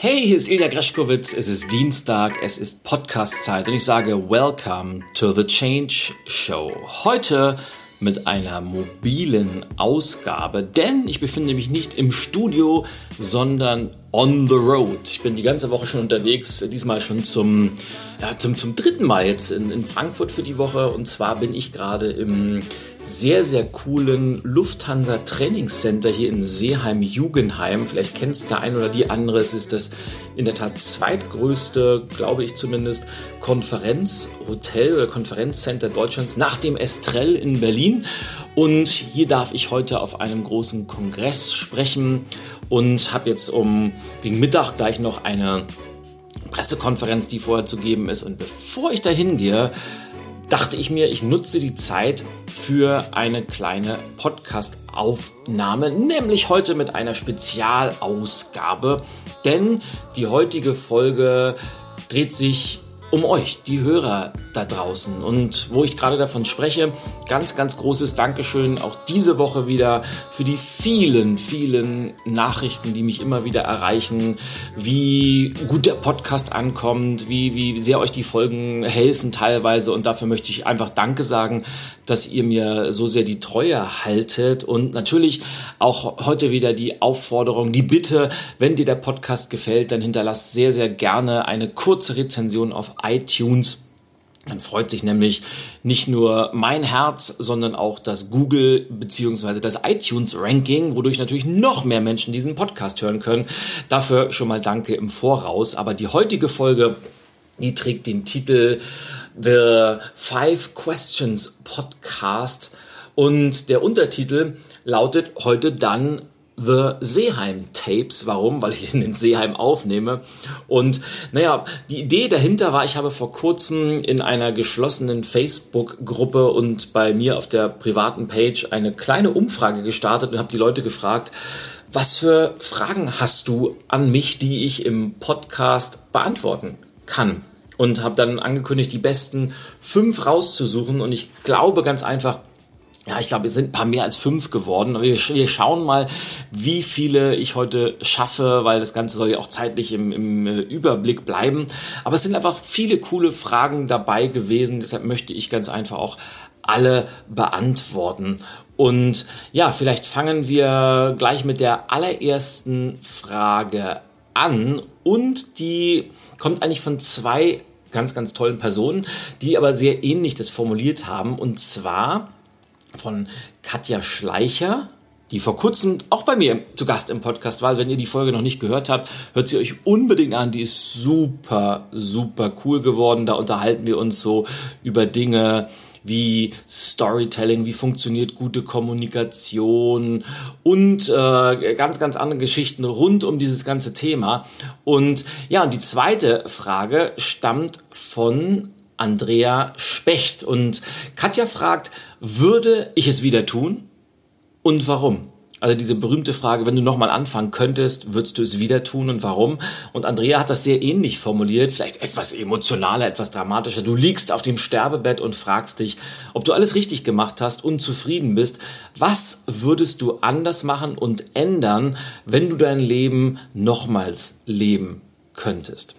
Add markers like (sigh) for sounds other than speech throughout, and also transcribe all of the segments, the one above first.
Hey, hier ist Ilja Greschkowitz, es ist Dienstag, es ist Podcast-Zeit und ich sage Welcome to the Change Show. Heute mit einer mobilen Ausgabe, denn ich befinde mich nicht im Studio, sondern on the road. Ich bin die ganze Woche schon unterwegs, diesmal schon zum, ja, zum, zum dritten Mal jetzt in, in Frankfurt für die Woche und zwar bin ich gerade im sehr, sehr coolen Lufthansa Trainingscenter hier in Seeheim-Jugendheim. Vielleicht kennst der ein oder die andere. Es ist das in der Tat zweitgrößte, glaube ich zumindest, Konferenzhotel oder Konferenzcenter Deutschlands nach dem Estrell in Berlin. Und hier darf ich heute auf einem großen Kongress sprechen und habe jetzt um gegen Mittag gleich noch eine Pressekonferenz, die vorher zu geben ist. Und bevor ich dahin gehe, dachte ich mir, ich nutze die Zeit für eine kleine Podcast-Aufnahme, nämlich heute mit einer Spezialausgabe, denn die heutige Folge dreht sich um euch, die Hörer da draußen. Und wo ich gerade davon spreche, ganz, ganz großes Dankeschön auch diese Woche wieder für die vielen, vielen Nachrichten, die mich immer wieder erreichen, wie gut der Podcast ankommt, wie, wie sehr euch die Folgen helfen teilweise. Und dafür möchte ich einfach Danke sagen, dass ihr mir so sehr die Treue haltet. Und natürlich auch heute wieder die Aufforderung, die Bitte, wenn dir der Podcast gefällt, dann hinterlasst sehr, sehr gerne eine kurze Rezension auf iTunes. Dann freut sich nämlich nicht nur mein Herz, sondern auch das Google bzw. das iTunes Ranking, wodurch natürlich noch mehr Menschen diesen Podcast hören können. Dafür schon mal danke im Voraus. Aber die heutige Folge, die trägt den Titel The Five Questions Podcast und der Untertitel lautet heute dann The Seeheim Tapes. Warum? Weil ich in den Seeheim aufnehme. Und naja, die Idee dahinter war, ich habe vor kurzem in einer geschlossenen Facebook-Gruppe und bei mir auf der privaten Page eine kleine Umfrage gestartet und habe die Leute gefragt, was für Fragen hast du an mich, die ich im Podcast beantworten kann? Und habe dann angekündigt, die besten fünf rauszusuchen. Und ich glaube ganz einfach, ja, ich glaube, es sind ein paar mehr als fünf geworden. Wir, wir, schauen mal, wie viele ich heute schaffe, weil das Ganze soll ja auch zeitlich im, im äh, Überblick bleiben. Aber es sind einfach viele coole Fragen dabei gewesen. Deshalb möchte ich ganz einfach auch alle beantworten. Und ja, vielleicht fangen wir gleich mit der allerersten Frage an. Und die kommt eigentlich von zwei ganz, ganz tollen Personen, die aber sehr ähnlich das formuliert haben. Und zwar von Katja Schleicher, die vor kurzem auch bei mir zu Gast im Podcast war. Wenn ihr die Folge noch nicht gehört habt, hört sie euch unbedingt an. Die ist super, super cool geworden. Da unterhalten wir uns so über Dinge wie Storytelling, wie funktioniert gute Kommunikation und äh, ganz, ganz andere Geschichten rund um dieses ganze Thema. Und ja, und die zweite Frage stammt von Andrea Specht. Und Katja fragt, würde ich es wieder tun? Und warum? Also diese berühmte Frage, wenn du nochmal anfangen könntest, würdest du es wieder tun und warum? Und Andrea hat das sehr ähnlich formuliert, vielleicht etwas emotionaler, etwas dramatischer. Du liegst auf dem Sterbebett und fragst dich, ob du alles richtig gemacht hast und zufrieden bist. Was würdest du anders machen und ändern, wenn du dein Leben nochmals leben könntest?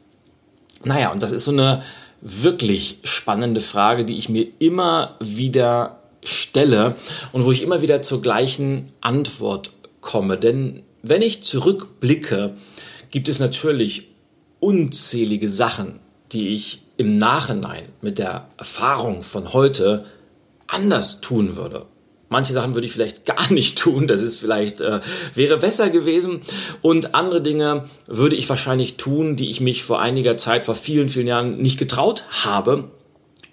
Naja, und das ist so eine wirklich spannende Frage, die ich mir immer wieder stelle und wo ich immer wieder zur gleichen Antwort komme. Denn wenn ich zurückblicke, gibt es natürlich unzählige Sachen, die ich im Nachhinein mit der Erfahrung von heute anders tun würde. Manche Sachen würde ich vielleicht (laughs) gar nicht tun, das ist vielleicht, äh, wäre besser gewesen. Und andere Dinge würde ich wahrscheinlich tun, die ich mich vor einiger Zeit, vor vielen, vielen Jahren nicht getraut habe.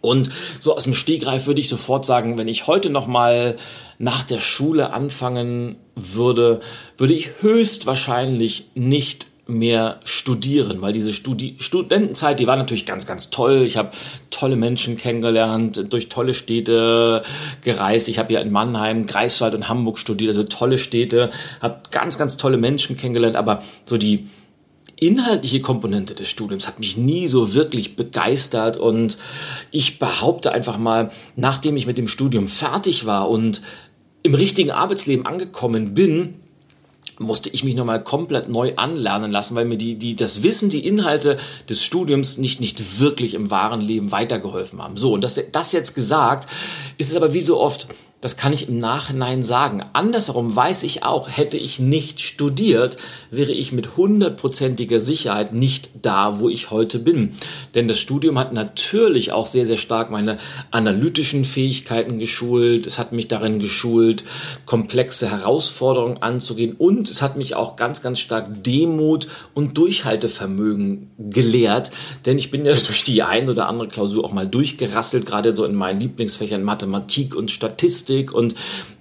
Und so aus dem Stegreif würde ich sofort sagen, wenn ich heute nochmal nach der Schule anfangen würde, würde ich höchstwahrscheinlich nicht mehr studieren, weil diese Studi Studentenzeit, die war natürlich ganz, ganz toll. Ich habe tolle Menschen kennengelernt, durch tolle Städte gereist. Ich habe ja in Mannheim, Greifswald und Hamburg studiert, also tolle Städte, habe ganz, ganz tolle Menschen kennengelernt, aber so die inhaltliche Komponente des Studiums hat mich nie so wirklich begeistert und ich behaupte einfach mal, nachdem ich mit dem Studium fertig war und im richtigen Arbeitsleben angekommen bin, musste ich mich nochmal komplett neu anlernen lassen, weil mir die, die, das Wissen, die Inhalte des Studiums nicht, nicht wirklich im wahren Leben weitergeholfen haben. So, und das, das jetzt gesagt, ist es aber wie so oft, das kann ich im Nachhinein sagen. Andersherum weiß ich auch, hätte ich nicht studiert, wäre ich mit hundertprozentiger Sicherheit nicht da, wo ich heute bin. Denn das Studium hat natürlich auch sehr, sehr stark meine analytischen Fähigkeiten geschult. Es hat mich darin geschult, komplexe Herausforderungen anzugehen. Und es hat mich auch ganz, ganz stark Demut und Durchhaltevermögen gelehrt. Denn ich bin ja (laughs) durch die ein oder andere Klausur auch mal durchgerasselt, gerade so in meinen Lieblingsfächern Mathematik und Statistik. Logistik und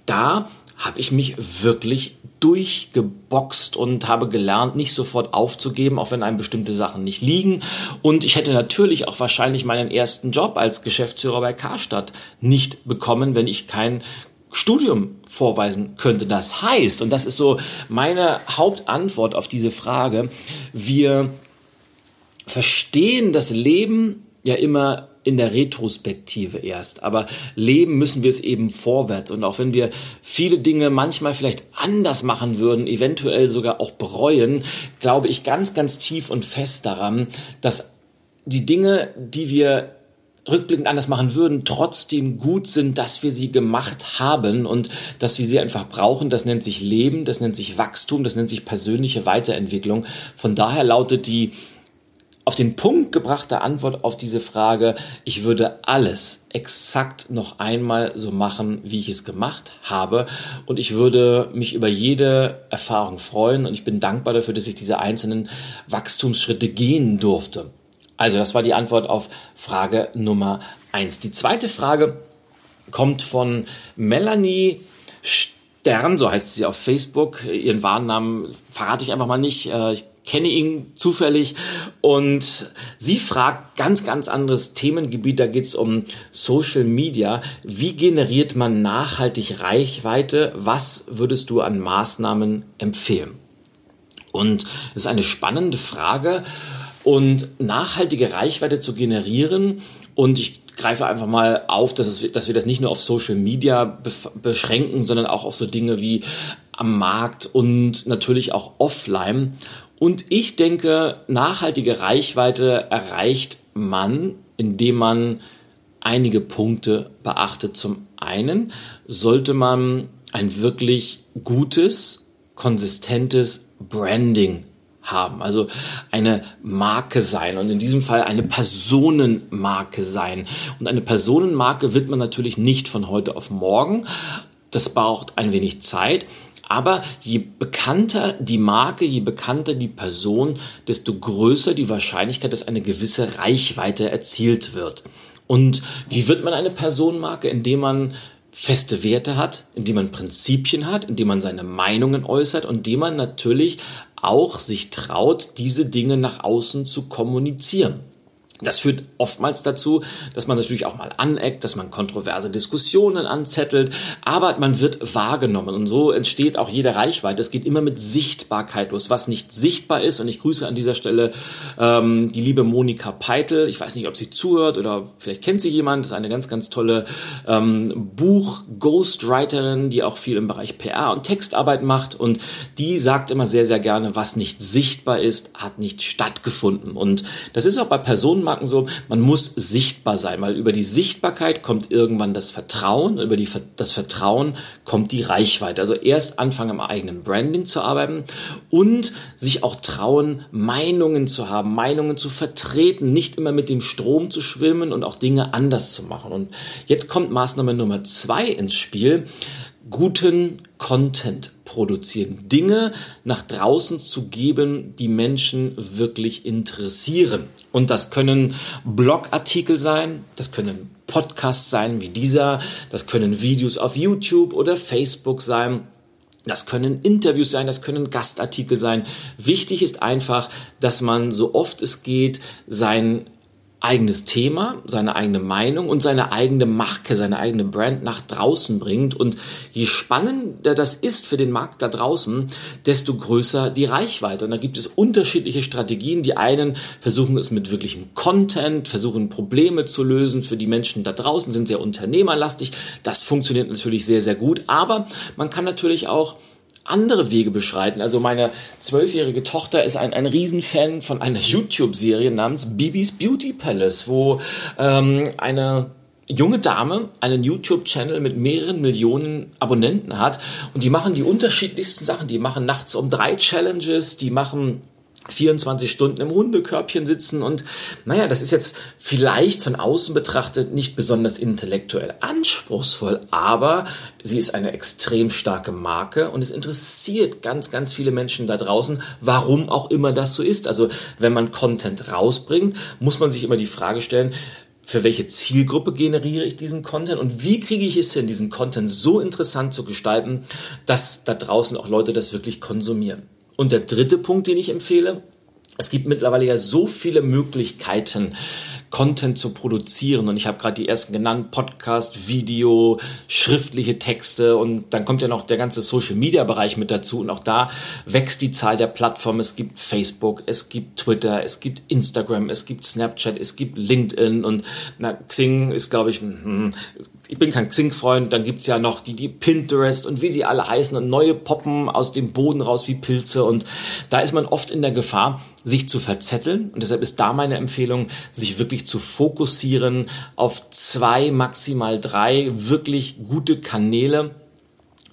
da habe ich mich wirklich durchgeboxt und habe gelernt, nicht sofort aufzugeben, auch wenn einem bestimmte Sachen nicht liegen. Und ich hätte natürlich auch wahrscheinlich meinen ersten Job als Geschäftsführer bei Karstadt nicht bekommen, wenn ich kein Studium vorweisen könnte. Das heißt, und das ist so meine Hauptantwort auf diese Frage, wir verstehen das Leben ja immer in der Retrospektive erst. Aber leben müssen wir es eben vorwärts. Und auch wenn wir viele Dinge manchmal vielleicht anders machen würden, eventuell sogar auch bereuen, glaube ich ganz, ganz tief und fest daran, dass die Dinge, die wir rückblickend anders machen würden, trotzdem gut sind, dass wir sie gemacht haben und dass wir sie einfach brauchen. Das nennt sich Leben, das nennt sich Wachstum, das nennt sich persönliche Weiterentwicklung. Von daher lautet die auf den Punkt gebrachte Antwort auf diese Frage, ich würde alles exakt noch einmal so machen, wie ich es gemacht habe. Und ich würde mich über jede Erfahrung freuen und ich bin dankbar dafür, dass ich diese einzelnen Wachstumsschritte gehen durfte. Also das war die Antwort auf Frage Nummer eins. Die zweite Frage kommt von Melanie Stern, so heißt sie auf Facebook. Ihren Warennamen verrate ich einfach mal nicht. Äh, ich kenne ihn zufällig und sie fragt ganz, ganz anderes Themengebiet. Da geht es um Social Media. Wie generiert man nachhaltig Reichweite? Was würdest du an Maßnahmen empfehlen? Und das ist eine spannende Frage. Und nachhaltige Reichweite zu generieren und ich greife einfach mal auf, dass, es, dass wir das nicht nur auf Social Media beschränken, sondern auch auf so Dinge wie am Markt und natürlich auch offline. Und ich denke, nachhaltige Reichweite erreicht man, indem man einige Punkte beachtet. Zum einen sollte man ein wirklich gutes, konsistentes Branding haben, also eine Marke sein und in diesem Fall eine Personenmarke sein. Und eine Personenmarke wird man natürlich nicht von heute auf morgen. Das braucht ein wenig Zeit, aber je bekannter die Marke, je bekannter die Person, desto größer die Wahrscheinlichkeit, dass eine gewisse Reichweite erzielt wird. Und wie wird man eine Personenmarke? Indem man feste Werte hat, indem man Prinzipien hat, indem man seine Meinungen äußert und indem man natürlich auch sich traut, diese Dinge nach außen zu kommunizieren. Das führt oftmals dazu, dass man natürlich auch mal aneckt, dass man kontroverse Diskussionen anzettelt, aber man wird wahrgenommen und so entsteht auch jede Reichweite. Es geht immer mit Sichtbarkeit los, was nicht sichtbar ist. Und ich grüße an dieser Stelle ähm, die liebe Monika Peitel. Ich weiß nicht, ob sie zuhört oder vielleicht kennt sie jemand. Das ist eine ganz, ganz tolle ähm, Buch-Ghostwriterin, die auch viel im Bereich PR und Textarbeit macht. Und die sagt immer sehr, sehr gerne, was nicht sichtbar ist, hat nicht stattgefunden. Und das ist auch bei Personen Marken so, man muss sichtbar sein, weil über die Sichtbarkeit kommt irgendwann das Vertrauen, über die, das Vertrauen kommt die Reichweite. Also erst anfangen am eigenen Branding zu arbeiten und sich auch trauen, Meinungen zu haben, Meinungen zu vertreten, nicht immer mit dem Strom zu schwimmen und auch Dinge anders zu machen. Und jetzt kommt Maßnahme Nummer zwei ins Spiel guten Content produzieren, Dinge nach draußen zu geben, die Menschen wirklich interessieren. Und das können Blogartikel sein, das können Podcasts sein wie dieser, das können Videos auf YouTube oder Facebook sein. Das können Interviews sein, das können Gastartikel sein. Wichtig ist einfach, dass man so oft es geht sein eigenes Thema, seine eigene Meinung und seine eigene Marke, seine eigene Brand nach draußen bringt. Und je spannender das ist für den Markt da draußen, desto größer die Reichweite. Und da gibt es unterschiedliche Strategien. Die einen versuchen es mit wirklichem Content, versuchen Probleme zu lösen für die Menschen da draußen, sind sehr unternehmerlastig. Das funktioniert natürlich sehr, sehr gut. Aber man kann natürlich auch andere Wege beschreiten. Also meine zwölfjährige Tochter ist ein, ein Riesenfan von einer YouTube-Serie namens Bibis Beauty Palace, wo ähm, eine junge Dame einen YouTube-Channel mit mehreren Millionen Abonnenten hat und die machen die unterschiedlichsten Sachen. Die machen nachts um drei Challenges, die machen 24 Stunden im Hundekörbchen sitzen und naja, das ist jetzt vielleicht von außen betrachtet nicht besonders intellektuell anspruchsvoll, aber sie ist eine extrem starke Marke und es interessiert ganz, ganz viele Menschen da draußen, warum auch immer das so ist. Also wenn man Content rausbringt, muss man sich immer die Frage stellen, für welche Zielgruppe generiere ich diesen Content und wie kriege ich es hin, diesen Content so interessant zu gestalten, dass da draußen auch Leute das wirklich konsumieren. Und der dritte Punkt, den ich empfehle, es gibt mittlerweile ja so viele Möglichkeiten, Content zu produzieren. Und ich habe gerade die ersten genannt, Podcast, Video, schriftliche Texte und dann kommt ja noch der ganze Social-Media-Bereich mit dazu. Und auch da wächst die Zahl der Plattformen. Es gibt Facebook, es gibt Twitter, es gibt Instagram, es gibt Snapchat, es gibt LinkedIn und na, Xing ist, glaube ich, hm, ich bin kein Xing-Freund, dann gibt's ja noch die, die Pinterest und wie sie alle heißen und neue poppen aus dem Boden raus wie Pilze und da ist man oft in der Gefahr, sich zu verzetteln und deshalb ist da meine Empfehlung, sich wirklich zu fokussieren auf zwei, maximal drei wirklich gute Kanäle,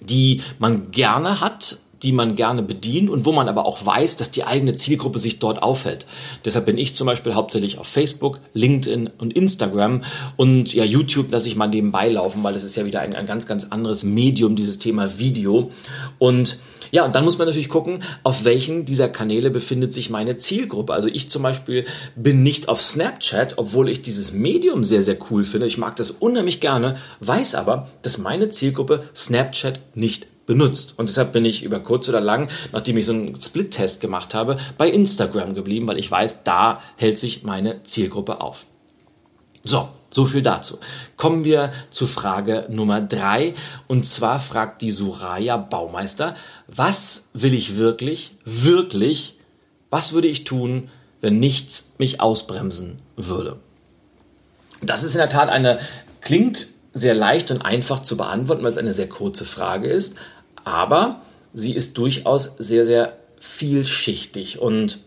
die man gerne hat, die man gerne bedient und wo man aber auch weiß, dass die eigene Zielgruppe sich dort aufhält. Deshalb bin ich zum Beispiel hauptsächlich auf Facebook, LinkedIn und Instagram und ja, YouTube lasse ich mal nebenbei laufen, weil das ist ja wieder ein, ein ganz, ganz anderes Medium, dieses Thema Video. Und ja, und dann muss man natürlich gucken, auf welchen dieser Kanäle befindet sich meine Zielgruppe. Also ich zum Beispiel bin nicht auf Snapchat, obwohl ich dieses Medium sehr, sehr cool finde. Ich mag das unheimlich gerne, weiß aber, dass meine Zielgruppe Snapchat nicht benutzt. Und deshalb bin ich über kurz oder lang, nachdem ich so einen Split-Test gemacht habe, bei Instagram geblieben, weil ich weiß, da hält sich meine Zielgruppe auf. So, so viel dazu. Kommen wir zu Frage Nummer drei. Und zwar fragt die Suraya Baumeister, was will ich wirklich, wirklich, was würde ich tun, wenn nichts mich ausbremsen würde? Das ist in der Tat eine, klingt sehr leicht und einfach zu beantworten, weil es eine sehr kurze Frage ist, aber sie ist durchaus sehr, sehr vielschichtig und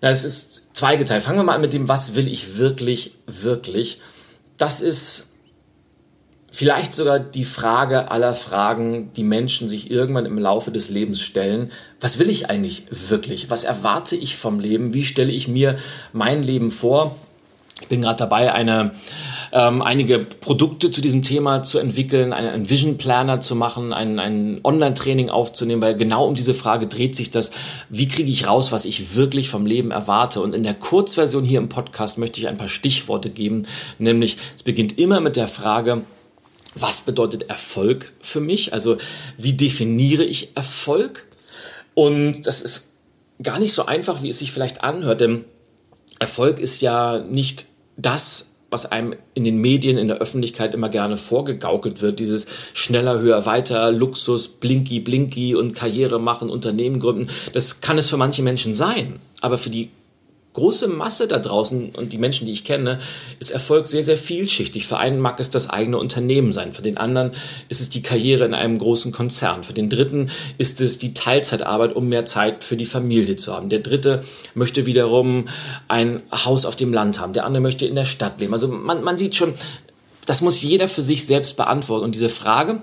na, es ist zweigeteilt. Fangen wir mal an mit dem, was will ich wirklich, wirklich. Das ist vielleicht sogar die Frage aller Fragen, die Menschen sich irgendwann im Laufe des Lebens stellen. Was will ich eigentlich wirklich? Was erwarte ich vom Leben? Wie stelle ich mir mein Leben vor? Ich bin gerade dabei, eine ähm, einige Produkte zu diesem Thema zu entwickeln, einen, einen Vision Planner zu machen, ein, ein Online-Training aufzunehmen, weil genau um diese Frage dreht sich das, wie kriege ich raus, was ich wirklich vom Leben erwarte. Und in der Kurzversion hier im Podcast möchte ich ein paar Stichworte geben, nämlich es beginnt immer mit der Frage, was bedeutet Erfolg für mich? Also wie definiere ich Erfolg? Und das ist gar nicht so einfach, wie es sich vielleicht anhört, denn Erfolg ist ja nicht das, was einem in den Medien, in der Öffentlichkeit immer gerne vorgegaukelt wird, dieses schneller, höher, weiter, Luxus, Blinky, Blinky und Karriere machen, Unternehmen gründen, das kann es für manche Menschen sein. Aber für die große Masse da draußen und die Menschen, die ich kenne, ist Erfolg sehr, sehr vielschichtig. Für einen mag es das eigene Unternehmen sein, für den anderen ist es die Karriere in einem großen Konzern, für den dritten ist es die Teilzeitarbeit, um mehr Zeit für die Familie zu haben. Der dritte möchte wiederum ein Haus auf dem Land haben, der andere möchte in der Stadt leben. Also man, man sieht schon, das muss jeder für sich selbst beantworten. Und diese Frage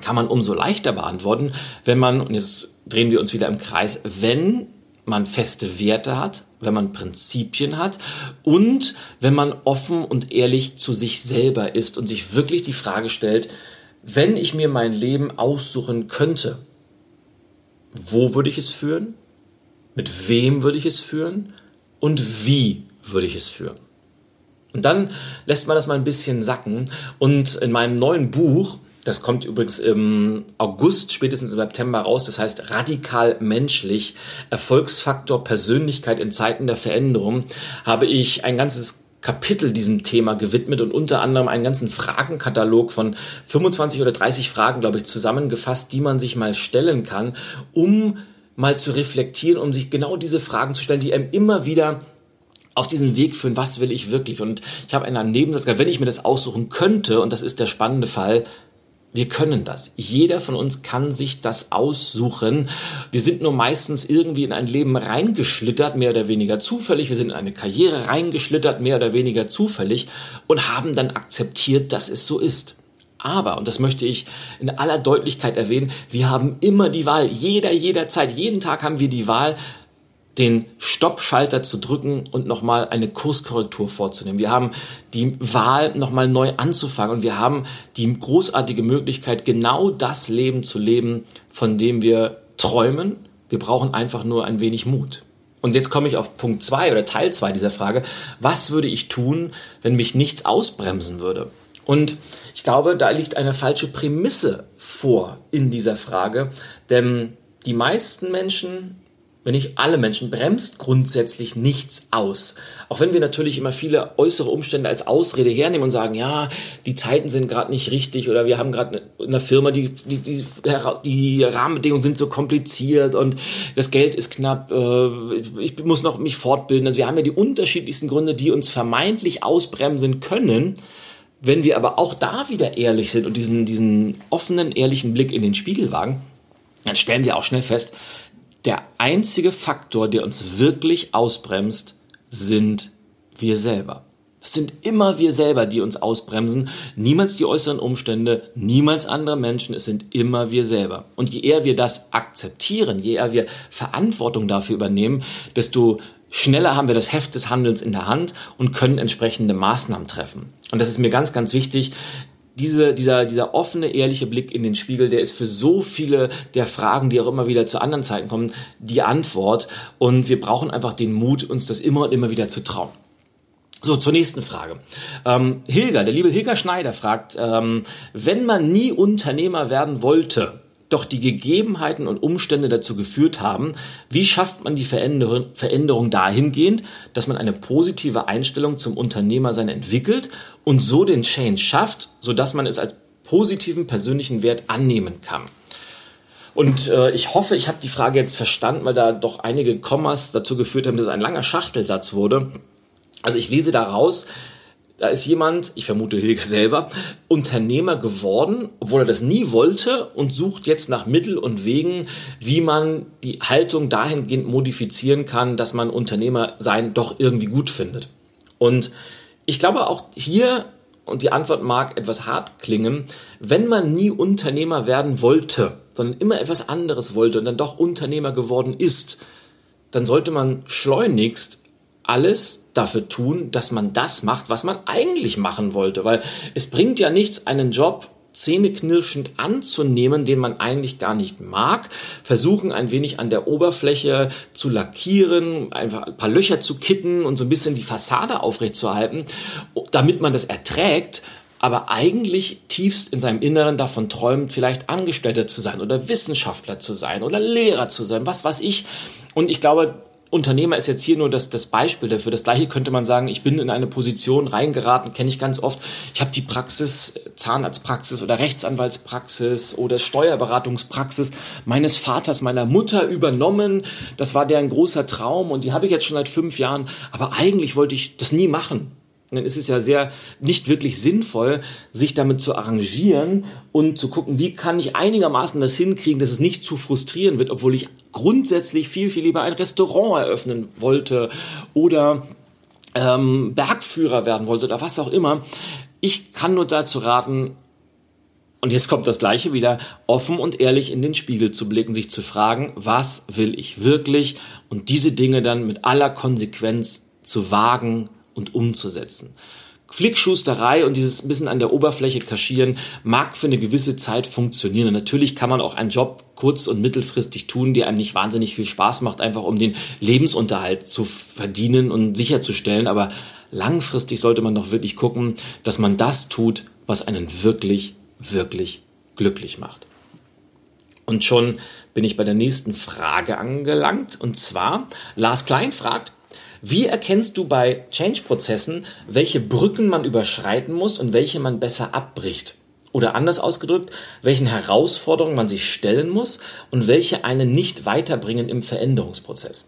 kann man umso leichter beantworten, wenn man, und jetzt drehen wir uns wieder im Kreis, wenn man feste Werte hat, wenn man Prinzipien hat und wenn man offen und ehrlich zu sich selber ist und sich wirklich die Frage stellt, wenn ich mir mein Leben aussuchen könnte, wo würde ich es führen? Mit wem würde ich es führen? Und wie würde ich es führen? Und dann lässt man das mal ein bisschen sacken. Und in meinem neuen Buch das kommt übrigens im August, spätestens im September raus. Das heißt radikal menschlich, Erfolgsfaktor Persönlichkeit in Zeiten der Veränderung, habe ich ein ganzes Kapitel diesem Thema gewidmet und unter anderem einen ganzen Fragenkatalog von 25 oder 30 Fragen, glaube ich, zusammengefasst, die man sich mal stellen kann, um mal zu reflektieren, um sich genau diese Fragen zu stellen, die einem immer wieder auf diesen Weg führen, was will ich wirklich? Und ich habe einen Nebensatz, wenn ich mir das aussuchen könnte, und das ist der spannende Fall, Wir können das. Jeder von uns kann sich das aussuchen. Wir sind nur meistens irgendwie in ein Leben reingeschlittert, mehr oder weniger zufällig. Wir sind in eine Karriere reingeschlittert, mehr oder weniger zufällig und haben dann akzeptiert, dass es so ist. Aber, und das möchte ich in aller Deutlichkeit erwähnen, wir haben immer die Wahl, jeder, jederzeit, jeden Tag haben wir die Wahl, den Stoppschalter zu drücken und nochmal eine Kurskorrektur vorzunehmen. Wir haben die Wahl, nochmal neu anzufangen und wir haben die großartige Möglichkeit, genau das Leben zu leben, von dem wir träumen. Wir brauchen einfach nur ein wenig Mut. Und jetzt komme ich auf Punkt zwei oder Teil zwei dieser Frage. Was würde ich tun, wenn mich nichts ausbremsen würde? Und ich glaube, da liegt eine falsche Prämisse vor in dieser Frage, denn die meisten Menschen wenn nicht alle Menschen, bremst grundsätzlich nichts aus. Auch wenn wir natürlich immer viele äußere Umstände als Ausrede hernehmen und sagen, ja, die Zeiten sind gerade nicht richtig oder wir haben gerade eine Firma, die, die, die, die Rahmenbedingungen sind so kompliziert und das Geld ist knapp, äh, ich muss noch mich fortbilden. Also wir haben ja die unterschiedlichsten Gründe, die uns vermeintlich ausbremsen können. Wenn wir aber auch da wieder ehrlich sind und diesen, diesen offenen, ehrlichen Blick in den Spiegel wagen, dann stellen wir auch schnell fest, der einzige Faktor, der uns wirklich ausbremst, sind wir selber. Es sind immer wir selber, die uns ausbremsen. Niemals die äußeren Umstände, niemals andere Menschen. Es sind immer wir selber. Und je eher wir das akzeptieren, je eher wir Verantwortung dafür übernehmen, desto schneller haben wir das Heft des Handelns in der Hand und können entsprechende Maßnahmen treffen. Und das ist mir ganz, ganz wichtig, diese, dieser, dieser offene, ehrliche Blick in den Spiegel, der ist für so viele der Fragen, die auch immer wieder zu anderen Zeiten kommen, die Antwort. Und wir brauchen einfach den Mut, uns das immer und immer wieder zu trauen. So, zur nächsten Frage. Ähm, Hilger, der liebe Hilger Schneider fragt, ähm, wenn man nie Unternehmer werden wollte, doch die Gegebenheiten und Umstände dazu geführt haben, wie schafft man die Veränderung, dahingehend, dass man eine positive Einstellung zum Unternehmersein entwickelt und so den Change schafft, sodass man es als positiven persönlichen Wert annehmen kann. Und äh, ich hoffe, ich habe die Frage jetzt verstanden, weil da doch einige Kommas dazu geführt haben, dass es ein langer Schachtelsatz wurde. Also ich lese daraus, da ist jemand, ich vermute Hilge selber, Unternehmer geworden, obwohl er das nie wollte und sucht jetzt nach Mittel und Wegen, wie man die Haltung dahingehend modifizieren kann, dass man Unternehmer sein doch irgendwie gut findet. Und ich glaube auch hier, und die Antwort mag etwas hart klingen, wenn man nie Unternehmer werden wollte, sondern immer etwas anderes wollte und dann doch Unternehmer geworden ist, dann sollte man schleunigst alles dafür tun, dass man das macht, was man eigentlich machen wollte. Weil es bringt ja nichts, einen Job zähneknirschend anzunehmen, den man eigentlich gar nicht mag, versuchen ein wenig an der Oberfläche zu lackieren, einfach ein paar Löcher zu kitten und so ein bisschen die Fassade aufrechtzuerhalten, damit man das erträgt, aber eigentlich tiefst in seinem Inneren davon träumt, vielleicht Angestellter zu sein oder Wissenschaftler zu sein oder Lehrer zu sein, was weiß ich. Und ich glaube, Unternehmer ist jetzt hier nur das, das Beispiel dafür. Das gleiche könnte man sagen, ich bin in eine Position reingeraten, kenne ich ganz oft. Ich habe die Praxis, Zahnarztpraxis oder Rechtsanwaltspraxis oder Steuerberatungspraxis meines Vaters, meiner Mutter übernommen. Das war deren großer Traum und die habe ich jetzt schon seit fünf Jahren. Aber eigentlich wollte ich das nie machen dann ist es ja sehr nicht wirklich sinnvoll, sich damit zu arrangieren und zu gucken, wie kann ich einigermaßen das hinkriegen, dass es nicht zu frustrieren wird, obwohl ich grundsätzlich viel, viel lieber ein Restaurant eröffnen wollte oder ähm, Bergführer werden wollte oder was auch immer. Ich kann nur dazu raten, und jetzt kommt das Gleiche wieder, offen und ehrlich in den Spiegel zu blicken, sich zu fragen, was will ich wirklich und diese Dinge dann mit aller Konsequenz zu wagen, und umzusetzen. Flickschusterei und dieses bisschen an der Oberfläche kaschieren mag für eine gewisse Zeit funktionieren. Und natürlich kann man auch einen Job kurz- und mittelfristig tun, der einem nicht wahnsinnig viel Spaß macht, einfach um den Lebensunterhalt zu verdienen und sicherzustellen. Aber langfristig sollte man doch wirklich gucken, dass man das tut, was einen wirklich, wirklich glücklich macht. Und schon bin ich bei der nächsten Frage angelangt. Und zwar, Lars Klein fragt, wie erkennst du bei Change-Prozessen, welche Brücken man überschreiten muss und welche man besser abbricht? Oder anders ausgedrückt, welchen Herausforderungen man sich stellen muss und welche einen nicht weiterbringen im Veränderungsprozess?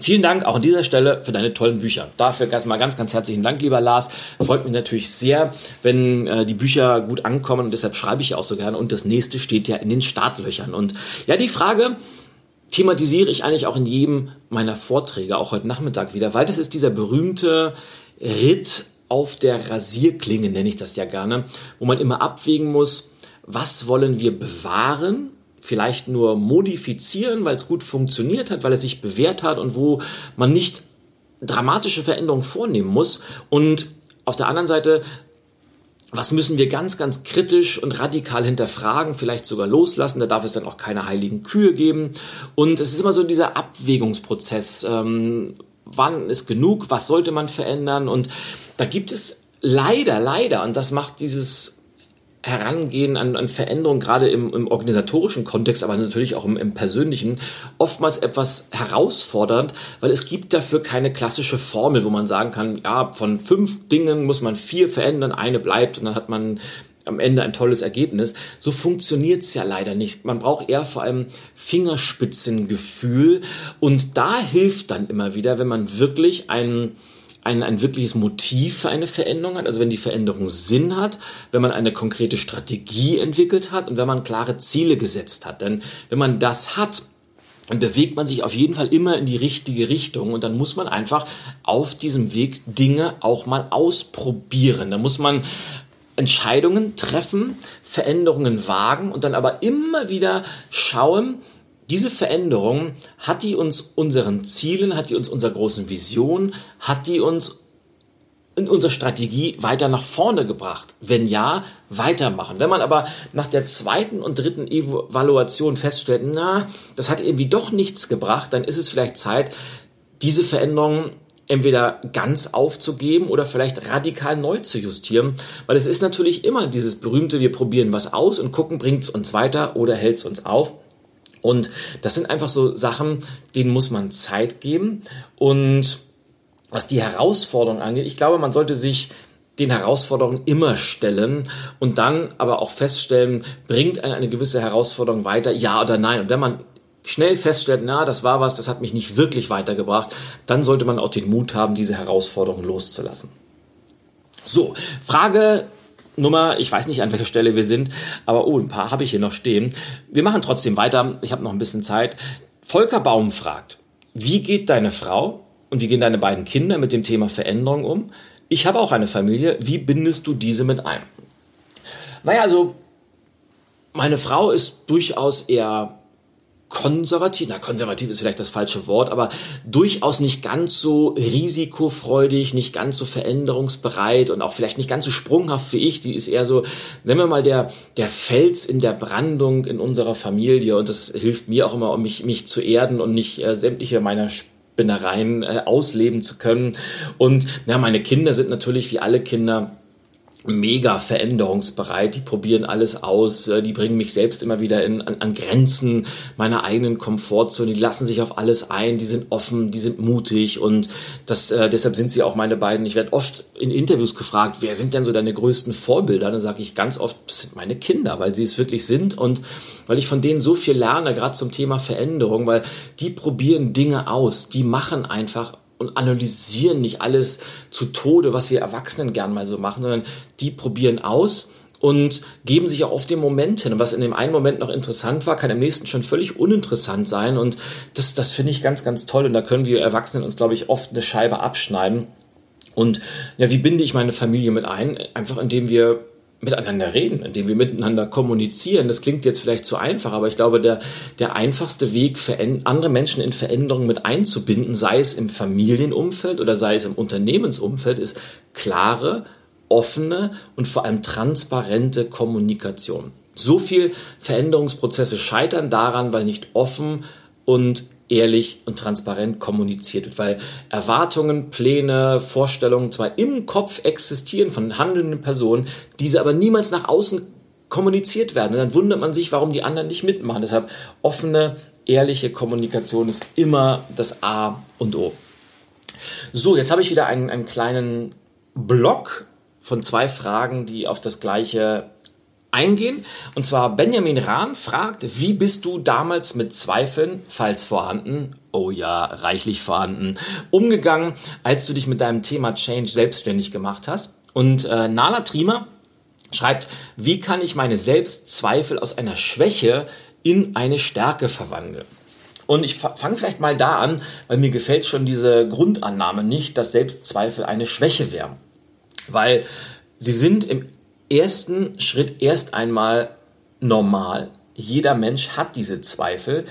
Vielen Dank auch an dieser Stelle für deine tollen Bücher. Dafür ganz mal ganz, ganz herzlichen Dank, lieber Lars. Freut mich natürlich sehr, wenn äh, die Bücher gut ankommen und deshalb schreibe ich auch so gerne. Und das nächste steht ja in den Startlöchern. Und ja, die Frage thematisiere ich eigentlich auch in jedem meiner Vorträge, auch heute Nachmittag wieder, weil das ist dieser berühmte Ritt auf der Rasierklinge, nenne ich das ja gerne, wo man immer abwägen muss, was wollen wir bewahren vielleicht nur modifizieren, weil es gut funktioniert hat, weil es sich bewährt hat und wo man nicht dramatische Veränderungen vornehmen muss. Und auf der anderen Seite, was müssen wir ganz, ganz kritisch und radikal hinterfragen, vielleicht sogar loslassen. Da darf es dann auch keine heiligen Kühe geben. Und es ist immer so dieser Abwägungsprozess. Ähm, wann ist genug? Was sollte man verändern? Und da gibt es leider, leider, und das macht dieses Herangehen an, an Veränderungen, gerade im, im organisatorischen Kontext, aber natürlich auch im, im persönlichen, oftmals etwas herausfordernd, weil es gibt dafür keine klassische Formel, wo man sagen kann, ja, von fünf Dingen muss man vier verändern, eine bleibt und dann hat man am Ende ein tolles Ergebnis. So funktioniert's ja leider nicht. Man braucht eher vor allem Fingerspitzengefühl und da hilft dann immer wieder, wenn man wirklich einen ein, ein wirkliches Motiv für eine Veränderung hat, also wenn die Veränderung Sinn hat, wenn man eine konkrete Strategie entwickelt hat und wenn man klare Ziele gesetzt hat. Denn wenn man das hat, dann bewegt man sich auf jeden Fall immer in die richtige Richtung und dann muss man einfach auf diesem Weg Dinge auch mal ausprobieren. Da muss man Entscheidungen treffen, Veränderungen wagen und dann aber immer wieder schauen, diese Veränderung, hat die uns unseren Zielen, hat die uns unserer großen Vision, hat die uns in unserer Strategie weiter nach vorne gebracht? Wenn ja, weitermachen. Wenn man aber nach der zweiten und dritten Evaluation feststellt, na, das hat irgendwie doch nichts gebracht, dann ist es vielleicht Zeit, diese Veränderung entweder ganz aufzugeben oder vielleicht radikal neu zu justieren, weil es ist natürlich immer dieses berühmte, wir probieren was aus und gucken, bringt es uns weiter oder hält es uns auf. Und das sind einfach so Sachen, denen muss man Zeit geben. Und was die Herausforderung angeht, ich glaube, man sollte sich den Herausforderungen immer stellen und dann aber auch feststellen, bringt eine, eine gewisse Herausforderung weiter, ja oder nein. Und wenn man schnell feststellt, na, das war was, das hat mich nicht wirklich weitergebracht, dann sollte man auch den Mut haben, diese Herausforderung loszulassen. So, Frage Nummer, ich weiß nicht, an welcher Stelle wir sind, aber oh, ein paar habe ich hier noch stehen. Wir machen trotzdem weiter, ich habe noch ein bisschen Zeit. Volker Baum fragt, wie geht deine Frau und wie gehen deine beiden Kinder mit dem Thema Veränderung um? Ich habe auch eine Familie, wie bindest du diese mit ein? Naja, also meine Frau ist durchaus eher konservativ, na konservativ ist vielleicht das falsche Wort, aber durchaus nicht ganz so risikofreudig, nicht ganz so veränderungsbereit und auch vielleicht nicht ganz so sprunghaft wie ich. Die ist eher so, nennen wir mal der, der Fels in der Brandung in unserer Familie und das hilft mir auch immer, um mich, mich zu erden und nicht äh, sämtliche meiner Spinnereien äh, ausleben zu können. Und ja, meine Kinder sind natürlich wie alle Kinder mega veränderungsbereit, die probieren alles aus, äh, die bringen mich selbst immer wieder in, an, an Grenzen meiner eigenen Komfortzone, die lassen sich auf alles ein, die sind offen, die sind mutig. Und das, äh, deshalb sind sie auch meine beiden. Ich werde oft in Interviews gefragt, wer sind denn so deine größten Vorbilder? Dann sage ich ganz oft, das sind meine Kinder, weil sie es wirklich sind. Und weil ich von denen so viel lerne, gerade zum Thema Veränderung, weil die probieren Dinge aus, die machen einfach und analysieren nicht alles zu Tode, was wir Erwachsenen gern mal so machen, sondern die probieren aus und geben sich auch auf den Moment hin. Und was in dem einen Moment noch interessant war, kann im nächsten schon völlig uninteressant sein. Und das, das finde ich ganz, ganz toll. Und da können wir Erwachsenen uns, glaube ich, oft eine Scheibe abschneiden. Und ja, wie binde ich meine Familie mit ein? Einfach indem wir miteinander reden, indem wir miteinander kommunizieren. Das klingt jetzt vielleicht zu einfach, aber ich glaube, der, der einfachste Weg, andere Menschen in Veränderungen mit einzubinden, sei es im Familienumfeld oder sei es im Unternehmensumfeld, ist klare, offene und vor allem transparente Kommunikation. So viel Veränderungsprozesse scheitern daran, weil nicht offen und ehrlich und transparent kommuniziert wird, weil Erwartungen, Pläne, Vorstellungen zwar im Kopf existieren von handelnden Personen, diese aber niemals nach außen kommuniziert werden. Und dann wundert man sich, warum die anderen nicht mitmachen. Deshalb offene, ehrliche Kommunikation ist immer das A und O. So, jetzt habe ich wieder einen, einen kleinen Block von zwei Fragen, die auf das gleiche eingehen. Und zwar Benjamin Rahn fragt, wie bist du damals mit Zweifeln, falls vorhanden, oh ja, reichlich vorhanden, umgegangen, als du dich mit deinem Thema Change selbstständig gemacht hast. Und äh, Nala Triemer schreibt, wie kann ich meine Selbstzweifel aus einer Schwäche in eine Stärke verwandeln? Und ich fange vielleicht mal da an, weil mir gefällt schon diese Grundannahme nicht, dass Selbstzweifel eine Schwäche wären. Weil sie sind im ersten Schritt erst einmal normal. Jeder Mensch hat diese Zweifel.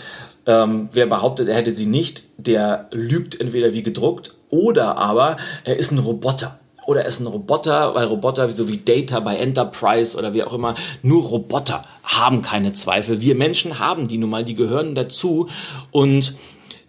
Ähm, wer behauptet, er hätte sie nicht, der lügt entweder wie gedruckt oder aber er ist ein Roboter oder er ist ein Roboter, weil Roboter so wie Data bei Enterprise oder wie auch immer, nur Roboter haben keine Zweifel. Wir Menschen haben die nun mal, die gehören dazu und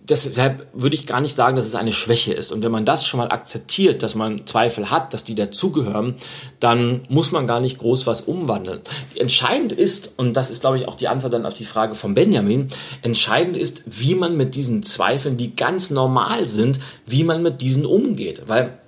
deshalb würde ich gar nicht sagen, dass es eine Schwäche ist. Und wenn man das schon mal akzeptiert, dass man Zweifel hat, dass die dazugehören, dann muss man gar nicht groß was umwandeln. Entscheidend ist, und das ist, glaube ich, auch die Antwort dann auf die Frage von Benjamin, entscheidend ist, wie man mit diesen Zweifeln, die ganz normal sind, wie man mit diesen umgeht. Weil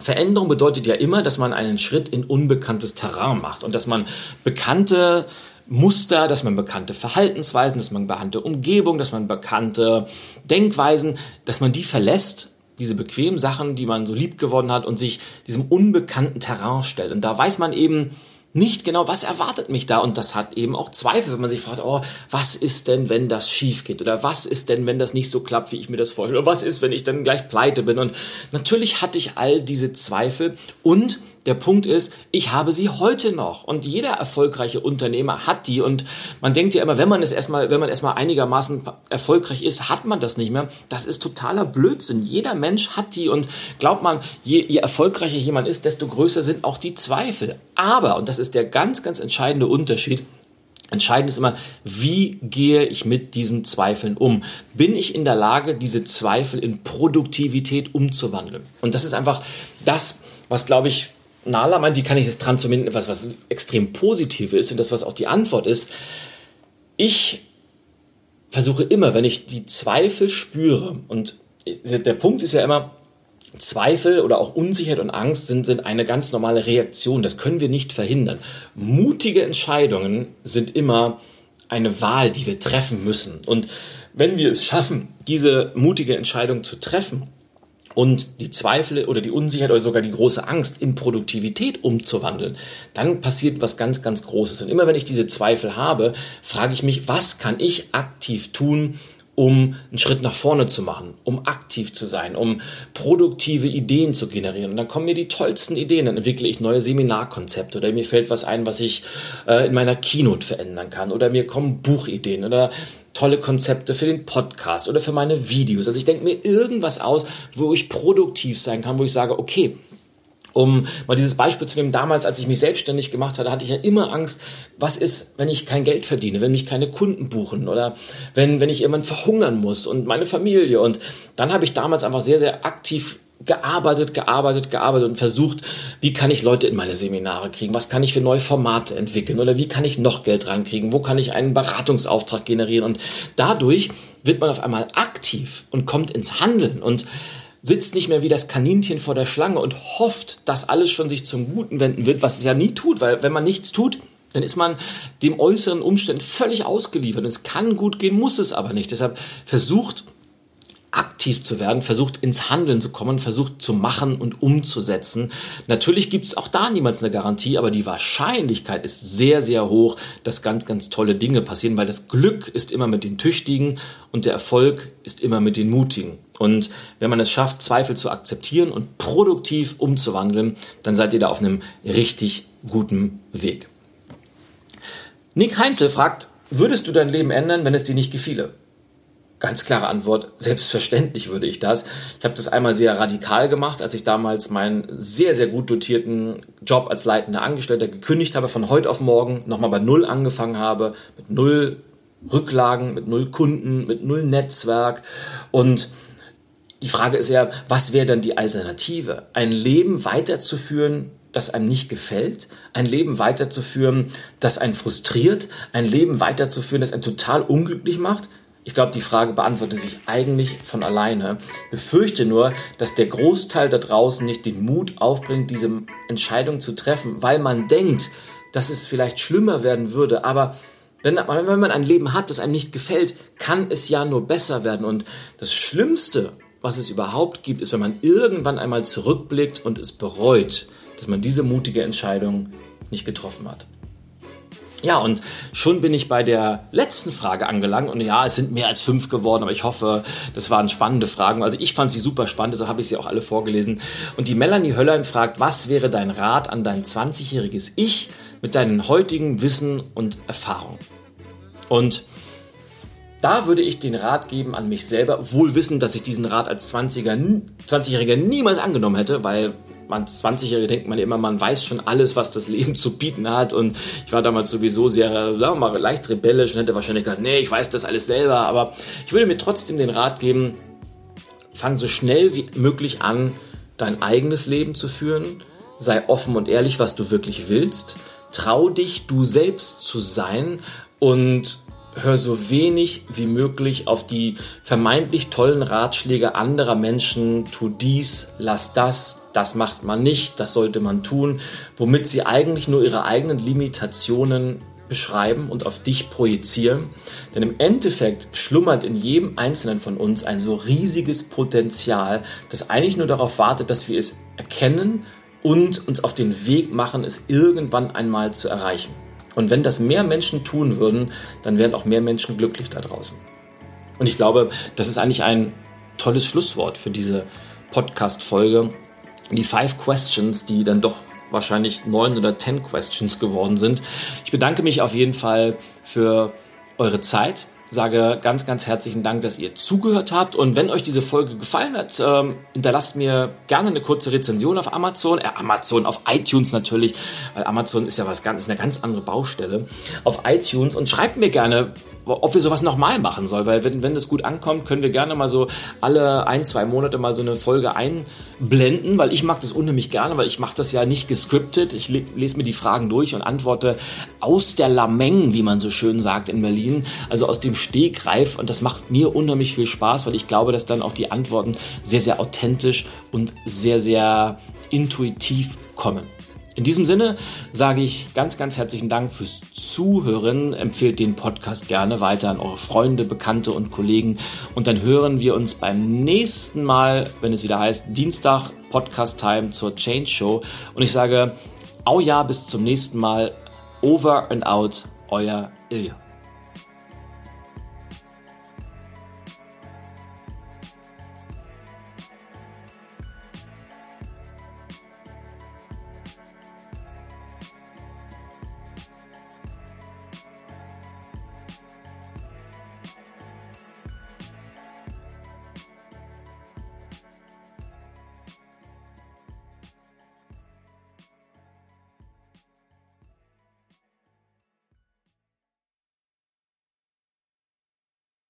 Veränderung bedeutet ja immer, dass man einen Schritt in unbekanntes Terrain macht und dass man bekannte Muster, dass man bekannte Verhaltensweisen, dass man bekannte Umgebung, dass man bekannte Denkweisen, dass man die verlässt, diese bequemen Sachen, die man so lieb geworden hat und sich diesem unbekannten Terrain stellt. Und da weiß man eben, nicht genau, was erwartet mich da. Und das hat eben auch Zweifel, wenn man sich fragt, oh, was ist denn, wenn das schief geht? Oder was ist denn, wenn das nicht so klappt, wie ich mir das vorstelle? Oder was ist, wenn ich dann gleich pleite bin? Und natürlich hatte ich all diese Zweifel und der Punkt ist, ich habe sie heute noch und jeder erfolgreiche Unternehmer hat die und man denkt ja immer, wenn man es erstmal, wenn man erstmal einigermaßen erfolgreich ist, hat man das nicht mehr. Das ist totaler Blödsinn. Jeder Mensch hat die und glaubt man, je, je erfolgreicher jemand ist, desto größer sind auch die Zweifel. Aber, und das ist der ganz, ganz entscheidende Unterschied, Entscheidend ist immer, wie gehe ich mit diesen Zweifeln um? Bin ich in der Lage, diese Zweifel in Produktivität umzuwandeln? Und das ist einfach das, was, glaube ich, Nala meint, wie kann ich das transformieren, etwas, was extrem positiv ist und das, was auch die Antwort ist. Ich versuche immer, wenn ich die Zweifel spüre, und der Punkt ist ja immer, Zweifel oder auch Unsicherheit und Angst sind, sind eine ganz normale Reaktion. Das können wir nicht verhindern. Mutige Entscheidungen sind immer eine Wahl, die wir treffen müssen. Und wenn wir es schaffen, diese mutige Entscheidung zu treffen, und die Zweifel oder die Unsicherheit oder sogar die große Angst in Produktivität umzuwandeln, dann passiert was ganz, ganz Großes. Und immer wenn ich diese Zweifel habe, frage ich mich, was kann ich aktiv tun, um einen Schritt nach vorne zu machen, um aktiv zu sein, um produktive Ideen zu generieren. Und dann kommen mir die tollsten Ideen, dann entwickle ich neue Seminarkonzepte oder mir fällt was ein, was ich äh, in meiner Keynote verändern kann oder mir kommen Buchideen oder tolle Konzepte für den Podcast oder für meine Videos. Also ich denke mir irgendwas aus, wo ich produktiv sein kann, wo ich sage, okay, um mal dieses Beispiel zu nehmen, damals, als ich mich selbstständig gemacht hatte, hatte ich ja immer Angst, was ist, wenn ich kein Geld verdiene, wenn mich keine Kunden buchen oder wenn, wenn ich irgendwann verhungern muss und meine Familie. Und dann habe ich damals einfach sehr, sehr aktiv gearbeitet, gearbeitet, gearbeitet und versucht, wie kann ich Leute in meine Seminare kriegen, was kann ich für neue Formate entwickeln oder wie kann ich noch Geld rankriegen, wo kann ich einen Beratungsauftrag generieren und dadurch wird man auf einmal aktiv und kommt ins Handeln und sitzt nicht mehr wie das Kaninchen vor der Schlange und hofft, dass alles schon sich zum Guten wenden wird, was es ja nie tut, weil wenn man nichts tut, dann ist man dem äußeren Umständen völlig ausgeliefert. Es kann gut gehen, muss es aber nicht. Deshalb versucht aktiv zu werden, versucht ins Handeln zu kommen, versucht zu machen und umzusetzen. Natürlich gibt es auch da niemals eine Garantie, aber die Wahrscheinlichkeit ist sehr, sehr hoch, dass ganz, ganz tolle Dinge passieren, weil das Glück ist immer mit den Tüchtigen und der Erfolg ist immer mit den Mutigen. Und wenn man es schafft, Zweifel zu akzeptieren und produktiv umzuwandeln, dann seid ihr da auf einem richtig guten Weg. Nick Heinzel fragt, würdest du dein Leben ändern, wenn es dir nicht gefiele? Ganz klare Antwort, selbstverständlich würde ich das. Ich habe das einmal sehr radikal gemacht, als ich damals meinen sehr, sehr gut dotierten Job als leitender Angestellter gekündigt habe, von heute auf morgen nochmal bei Null angefangen habe, mit Null Rücklagen, mit Null Kunden, mit Null Netzwerk. Und die Frage ist ja, was wäre dann die Alternative? Ein Leben weiterzuführen, das einem nicht gefällt, ein Leben weiterzuführen, das einen frustriert, ein Leben weiterzuführen, das einen total unglücklich macht? Ich glaube, die Frage beantwortet sich eigentlich von alleine. Befürchte nur, dass der Großteil da draußen nicht den Mut aufbringt, diese Entscheidung zu treffen, weil man denkt, dass es vielleicht schlimmer werden würde. Aber Denn wenn man ein Leben hat, das einem nicht gefällt, kann es ja nur besser werden. Und das Schlimmste, was es überhaupt gibt, ist, wenn man irgendwann einmal zurückblickt und es bereut, dass man diese mutige Entscheidung nicht getroffen hat. Ja, und schon bin ich bei der letzten Frage angelangt. Und ja, es sind mehr als fünf geworden, aber ich hoffe, das waren spannende Fragen. Also ich fand sie super spannend, so habe ich sie auch alle vorgelesen. Und die Melanie Höllein fragt, was wäre dein Rat an dein 20-jähriges Ich mit deinen heutigen Wissen und Erfahrungen? Und da würde ich den Rat geben an mich selber, wohl wissen, dass ich diesen Rat als 20er, 20-Jähriger niemals angenommen hätte, weil man 20-Jährige denkt man immer, man weiß schon alles, was das Leben (laughs) zu bieten hat. Und ich war damals sowieso sehr, sagen wir mal, leicht rebellisch und hätte wahrscheinlich gesagt, nee, ich weiß das alles selber. Aber ich würde mir trotzdem den Rat geben, fang so schnell wie möglich an, dein eigenes Leben zu führen. Sei offen und ehrlich, was du wirklich willst. Trau dich, du selbst zu sein und hör so wenig wie möglich auf die vermeintlich tollen Ratschläge anderer Menschen. Tu dies, lass das, das macht man nicht, das sollte man tun, womit sie eigentlich nur ihre eigenen Limitationen beschreiben und auf dich projizieren. Denn im Endeffekt schlummert in jedem Einzelnen von uns ein so riesiges Potenzial, das eigentlich nur darauf wartet, dass wir es erkennen und uns auf den Weg machen, es irgendwann einmal zu erreichen. Und wenn das mehr Menschen tun würden, dann wären auch mehr Menschen glücklich da draußen. Und ich glaube, das ist eigentlich ein tolles Schlusswort für diese Podcast-Folge. Die Five Questions, die dann doch wahrscheinlich neun oder ten Questions geworden sind. Ich bedanke mich auf jeden Fall für eure Zeit sage ganz, ganz herzlichen Dank, dass ihr zugehört habt. Und wenn euch diese Folge gefallen hat, ähm, hinterlasst mir gerne eine kurze Rezension auf Amazon, äh, Amazon, auf iTunes natürlich, weil Amazon ist ja was ganz, ist eine ganz andere Baustelle. Auf iTunes und schreibt mir gerne, ob wir sowas nochmal machen sollen, weil wenn, wenn das gut ankommt, können wir gerne mal so alle ein, zwei Monate mal so eine Folge einblenden, weil ich mag das unheimlich gerne, weil ich mache das ja nicht gescriptet. Ich lese mir die Fragen durch und antworte aus der Lameng, wie man so schön sagt in Berlin, also aus dem Stegreif und das macht mir unheimlich viel Spaß, weil ich glaube, dass dann auch die Antworten sehr, sehr authentisch und sehr, sehr intuitiv kommen. In diesem Sinne sage ich ganz, ganz herzlichen Dank fürs Zuhören. Empfehlt den Podcast gerne weiter an eure Freunde, Bekannte und Kollegen. Und dann hören wir uns beim nächsten Mal, wenn es wieder heißt, Dienstag Podcast Time zur Change Show. Und ich sage, au ja, bis zum nächsten Mal. Over and out, euer Ilja.